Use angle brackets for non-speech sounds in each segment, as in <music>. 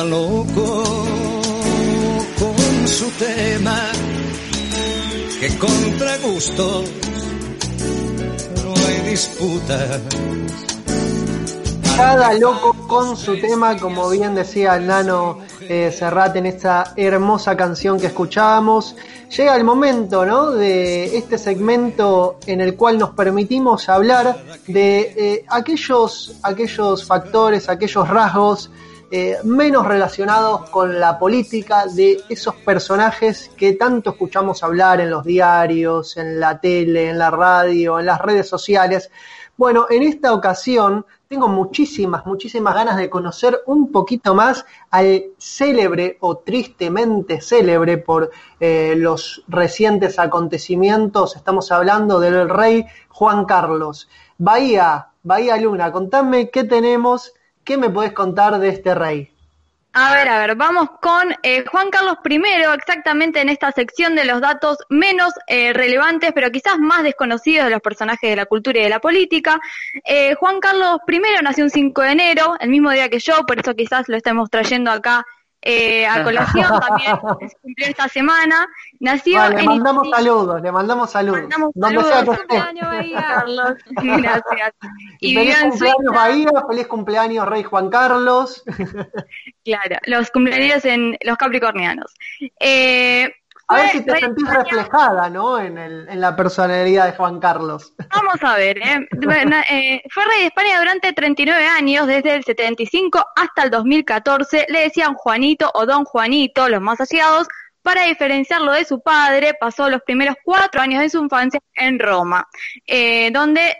cada loco con su tema, que contra gustos no hay disputa. Cada loco con su tema, como bien decía el nano eh, Serrat en esta hermosa canción que escuchábamos. Llega el momento, ¿no? De este segmento en el cual nos permitimos hablar de eh, aquellos, aquellos factores, aquellos rasgos eh, menos relacionados con la política de esos personajes que tanto escuchamos hablar en los diarios, en la tele, en la radio, en las redes sociales. Bueno, en esta ocasión tengo muchísimas, muchísimas ganas de conocer un poquito más al célebre o tristemente célebre por eh, los recientes acontecimientos. Estamos hablando del rey Juan Carlos. Bahía, Bahía Luna, contame qué tenemos, qué me podés contar de este rey. A ver, a ver, vamos con eh, Juan Carlos I, exactamente en esta sección de los datos menos eh, relevantes, pero quizás más desconocidos de los personajes de la cultura y de la política. Eh, Juan Carlos I nació un 5 de enero, el mismo día que yo, por eso quizás lo estemos trayendo acá eh, a colación también cumplió esta semana. Nació le mandamos saludos, le mandamos saludos. Mandamos saludos. cumpleaños Carlos. Gracias. Y, feliz cumpleaños Bahía, feliz cumpleaños Rey Juan Carlos. claro, los cumpleaños en los capricornianos. Eh, a ver si te sentís reflejada, ¿no? En, el, en la personalidad de Juan Carlos. Vamos a ver, ¿eh? <laughs> ¿eh? fue rey de España durante 39 años, desde el 75 hasta el 2014. Le decían Juanito o Don Juanito, los más allegados, para diferenciarlo de su padre. Pasó los primeros cuatro años de su infancia en Roma, eh, donde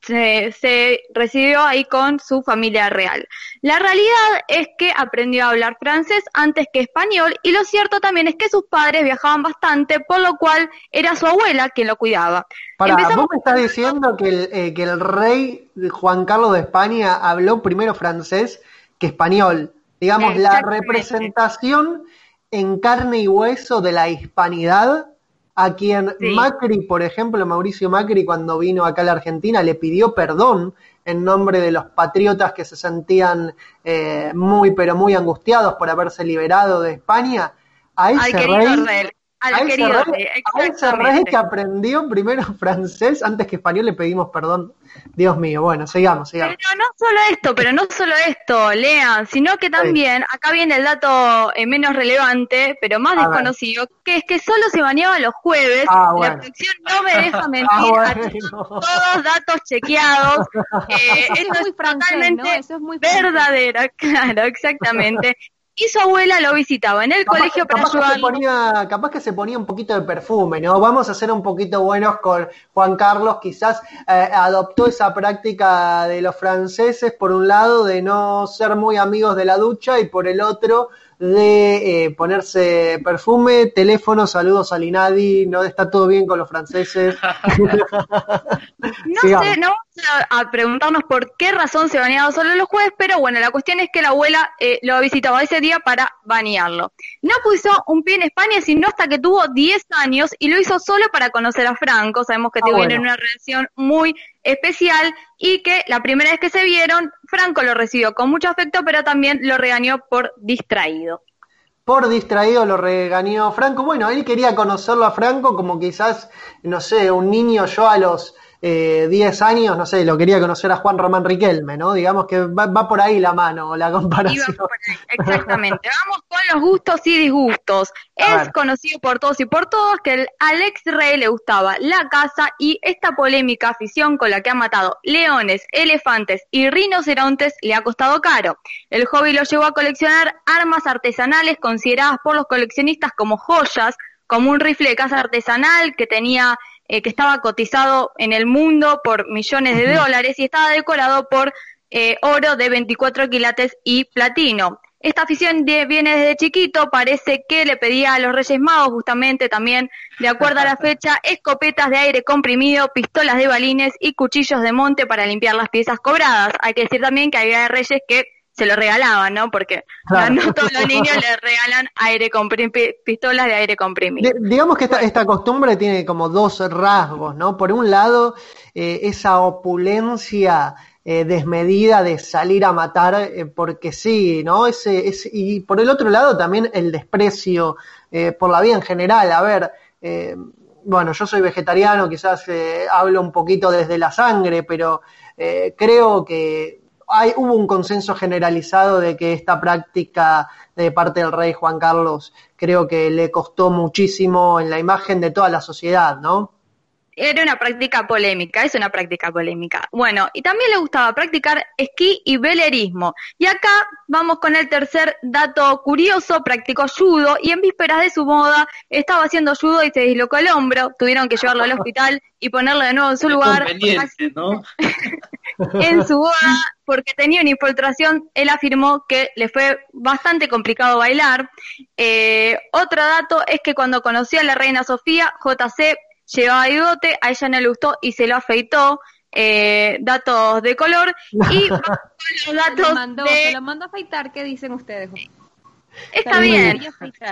se, recibió ahí con su familia real. La realidad es que aprendió a hablar francés antes que español y lo cierto también es que sus padres viajaban bastante, por lo cual era su abuela quien lo cuidaba. Para, vos me estás diciendo que el, eh, que el rey Juan Carlos de España habló primero francés que español. Digamos, la representación en carne y hueso de la hispanidad a quien Macri, por ejemplo, Mauricio Macri, cuando vino acá a la Argentina, le pidió perdón en nombre de los patriotas que se sentían eh, muy, pero muy angustiados por haberse liberado de España. A ese rey, a ese rey que aprendió primero <laughs> francés antes que español le pedimos perdón. Dios mío, bueno, sigamos, sigamos. Pero no solo esto, pero no solo esto, lean, sino que también, acá viene el dato eh, menos relevante, pero más desconocido, que es que solo se bañaba los jueves, ah, la producción no me <laughs> deja ah, mentir, todos datos chequeados, <laughs> eh, esto es, muy totalmente Eso es muy verdadera, claro, exactamente y su abuela lo visitaba en el colegio para capaz Que se ponía, capaz que se ponía un poquito de perfume, ¿no? Vamos a ser un poquito buenos con Juan Carlos, quizás eh, adoptó esa práctica de los franceses, por un lado, de no ser muy amigos de la ducha y por el otro, de eh, ponerse perfume, teléfono, saludos a Linadi, no está todo bien con los franceses. <laughs> no sé, no vamos a, preguntarnos por qué razón se bañaba solo los jueves, pero bueno, la cuestión es que la abuela eh, lo visitaba ese día para bañarlo. No puso un pie en España sino hasta que tuvo 10 años y lo hizo solo para conocer a Franco. Sabemos que ah, tuvieron una relación muy especial y que la primera vez que se vieron, Franco lo recibió con mucho afecto, pero también lo regañó por distraído. Por distraído lo regañó Franco. Bueno, él quería conocerlo a Franco como quizás, no sé, un niño yo a los eh, 10 años, no sé, lo quería conocer a Juan Román Riquelme, ¿no? Digamos que va, por ahí la mano, la comparación. exactamente. Vamos con los gustos y disgustos. es conocido por todos y por todos que al ex rey le gustaba la caza y esta polémica afición con la que ha matado leones, elefantes y rinocerontes le ha costado caro. El hobby lo llevó a coleccionar armas artesanales consideradas por los coleccionistas como joyas, como un rifle de caza artesanal que tenía eh, que estaba cotizado en el mundo por millones de dólares y estaba decorado por eh, oro de 24 quilates y platino. Esta afición viene desde chiquito, parece que le pedía a los Reyes Magos justamente también, de acuerdo a la <laughs> fecha, escopetas de aire comprimido, pistolas de balines y cuchillos de monte para limpiar las piezas cobradas. Hay que decir también que había reyes que se lo regalaban, ¿no? Porque no todos los niños le regalan aire pistolas de aire comprimido. digamos que esta, esta costumbre tiene como dos rasgos, ¿no? Por un lado, eh, esa opulencia eh, desmedida de salir a matar eh, porque sí, ¿no? Ese, ese, y por el otro lado también el desprecio eh, por la vida en general. A ver, bueno, yo soy vegetariano, quizás hablo un poquito desde la sangre, pero creo que hay, hubo un consenso generalizado de que esta práctica de parte del rey Juan Carlos creo que le costó muchísimo en la imagen de toda la sociedad, ¿no? Era una práctica polémica, es una práctica polémica. Bueno, y también le gustaba practicar esquí y velerismo. Y acá vamos con el tercer dato curioso, practicó judo y en vísperas de su boda estaba haciendo judo y se dislocó el hombro, tuvieron que llevarlo al hospital y ponerlo de nuevo en su lugar. ¿no? <laughs> en su boda, porque tenía una infiltración, él afirmó que le fue bastante complicado bailar. Eh, otro dato es que cuando conoció a la reina Sofía, JC llevaba bigote, a ella no le gustó y se lo afeitó. Eh, datos de color y <laughs> los datos se lo mandó, de... se lo mandó a afeitar, ¿qué dicen ustedes? Está bien,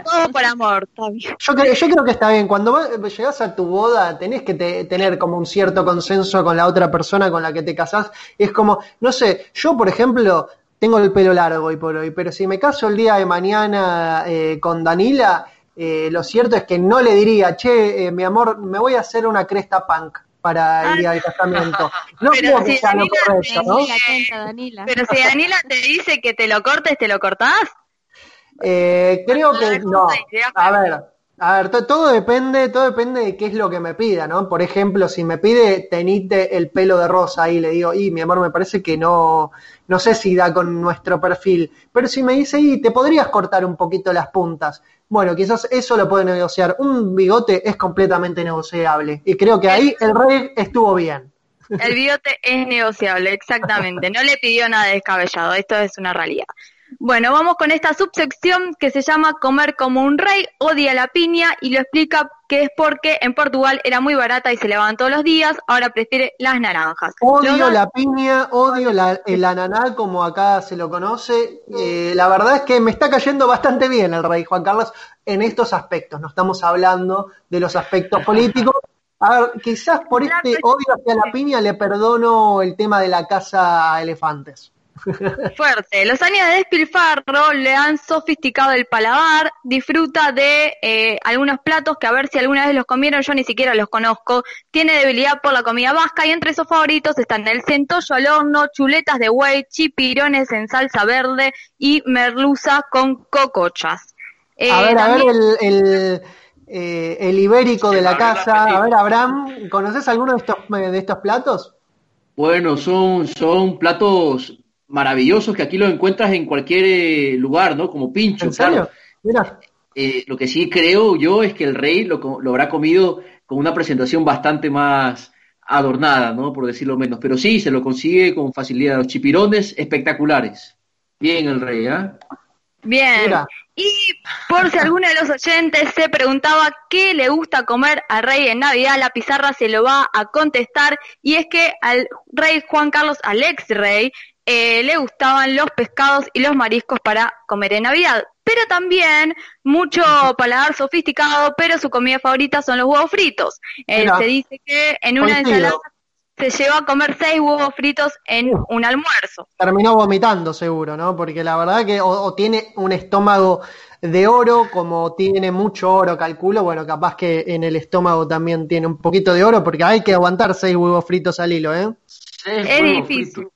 todo por amor, está bien. Yo, creo, yo creo que está bien, cuando llegas a tu boda tenés que tener como un cierto consenso con la otra persona con la que te casás, es como, no sé, yo por ejemplo tengo el pelo largo hoy por hoy, pero si me caso el día de mañana eh, con Danila, eh, lo cierto es que no le diría, che, eh, mi amor, me voy a hacer una cresta punk para el día del casamiento. No pero si sea lo correcto, ¿no? Pero si Danila te dice que te lo cortes, ¿te lo cortás? Eh, creo que no. A ver, a ver, todo depende, todo depende de qué es lo que me pida, ¿no? Por ejemplo, si me pide tenite el pelo de rosa y le digo, y mi amor, me parece que no, no sé si da con nuestro perfil, pero si me dice, y te podrías cortar un poquito las puntas, bueno, quizás eso lo puede negociar. Un bigote es completamente negociable y creo que ahí el rey estuvo bien. El bigote es negociable, exactamente. No le pidió nada descabellado, esto es una realidad. Bueno, vamos con esta subsección que se llama Comer como un rey, odia la piña y lo explica que es porque en Portugal era muy barata y se le todos los días, ahora prefiere las naranjas. Odio la piña, odio el ananá como acá se lo conoce. Eh, la verdad es que me está cayendo bastante bien el rey Juan Carlos en estos aspectos. No estamos hablando de los aspectos políticos. A ver, quizás por este odio hacia la piña le perdono el tema de la casa elefantes. Fuerte. Los años de despilfarro le han sofisticado el paladar, disfruta de eh, algunos platos que a ver si alguna vez los comieron, yo ni siquiera los conozco. Tiene debilidad por la comida vasca y entre sus favoritos están el centollo al horno, chuletas de buey, chipirones en salsa verde y merluza con cocochas. Eh, a ver, a ver el, eh, el, ibérico de la casa. A ver, Abraham, ¿conoces alguno de estos, de estos platos? Bueno, son, son platos maravillosos que aquí los encuentras en cualquier eh, lugar, ¿no? Como pincho. ¿En serio? Mira. Eh, lo que sí creo yo es que el rey lo, lo, habrá comido con una presentación bastante más adornada, ¿no? Por decirlo menos. Pero sí, se lo consigue con facilidad. Los chipirones espectaculares. Bien el rey, ¿ah? Bien. Y por si alguno de los oyentes se preguntaba qué le gusta comer al rey en Navidad, la pizarra se lo va a contestar. Y es que al rey Juan Carlos, al ex rey, eh, le gustaban los pescados y los mariscos para comer en Navidad. Pero también mucho paladar sofisticado, pero su comida favorita son los huevos fritos. Eh, se dice que en una ensalada se llevó a comer seis huevos fritos en un almuerzo. Terminó vomitando seguro, ¿no? Porque la verdad que o, tiene un estómago de oro, como tiene mucho oro, calculo, bueno, capaz que en el estómago también tiene un poquito de oro, porque hay que aguantar seis huevos fritos al hilo, ¿eh? es difícil.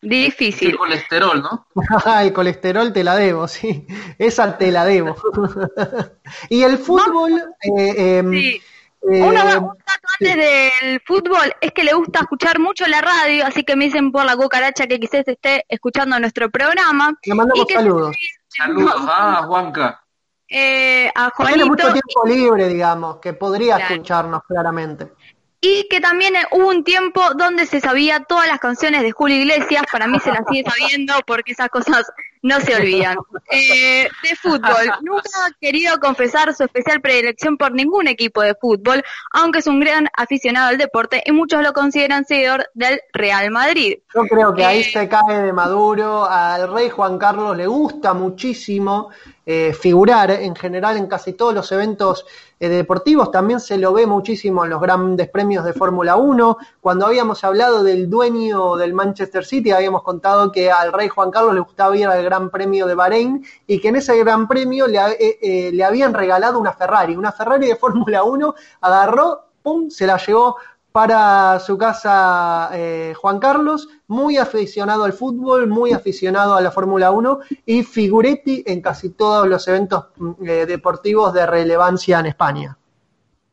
Difícil. El colesterol, ¿no? <laughs> el colesterol te la debo, sí. Esa te la debo. <laughs> y el fútbol. Eh, em, sí. Eh, un dato antes del fútbol es que le gusta escuchar mucho la radio, así que me dicen por la cucaracha que quizás esté escuchando nuestro programa. Le mandamos saludos. Saludos a Juanca. Eh, a Juanito. Tiene mucho tiempo libre, digamos, que podría escucharnos claramente y que también hubo un tiempo donde se sabía todas las canciones de Julio Iglesias, para mí se las sigue sabiendo porque esas cosas no se olvidan. <laughs> Eh, de fútbol, nunca ha querido confesar su especial predilección por ningún equipo de fútbol, aunque es un gran aficionado al deporte y muchos lo consideran seguidor del Real Madrid. Yo creo que ahí eh, se cae de Maduro, al rey Juan Carlos le gusta muchísimo eh, figurar en general en casi todos los eventos eh, deportivos. También se lo ve muchísimo en los grandes premios de Fórmula 1. Cuando habíamos hablado del dueño del Manchester City, habíamos contado que al rey Juan Carlos le gustaba ir al Gran Premio de Bahrein y que en ese Gran Premio le, eh, le habían regalado una Ferrari. Una Ferrari de Fórmula 1 agarró, ¡pum!, se la llevó para su casa eh, Juan Carlos, muy aficionado al fútbol, muy aficionado a la Fórmula 1 y figuretti en casi todos los eventos mm, eh, deportivos de relevancia en España.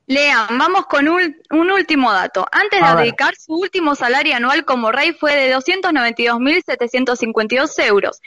Lean, vamos con un, último dato. Antes de dedicar su último salario anual como rey fue de 292.752 euros.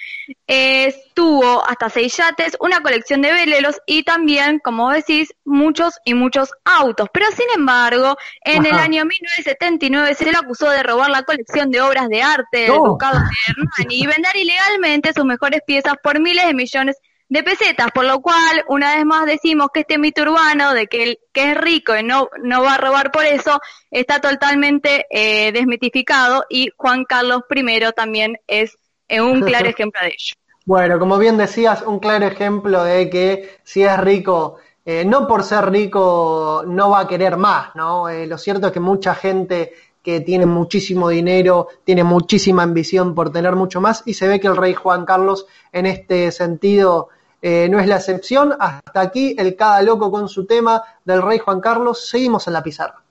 Estuvo hasta seis yates, una colección de veleros y también, como decís, muchos y muchos autos. Pero sin embargo, en el año 1979 se le acusó de robar la colección de obras de arte del ducado de Hernani y vender ilegalmente sus mejores piezas por miles de millones de pesetas, por lo cual una vez más decimos que este mito urbano de que el que es rico y no, no va a robar por eso está totalmente eh, desmitificado y Juan Carlos I también es eh, un claro <laughs> ejemplo de ello. Bueno, como bien decías, un claro ejemplo de que si es rico, eh, no por ser rico no va a querer más, ¿no? lo cierto es que mucha gente que tiene muchísimo dinero, tiene muchísima ambición por tener mucho más y se ve que el rey Juan Carlos en este sentido eh, no es la excepción. Hasta aquí el cada loco con su tema del rey Juan Carlos. Seguimos en la pizarra.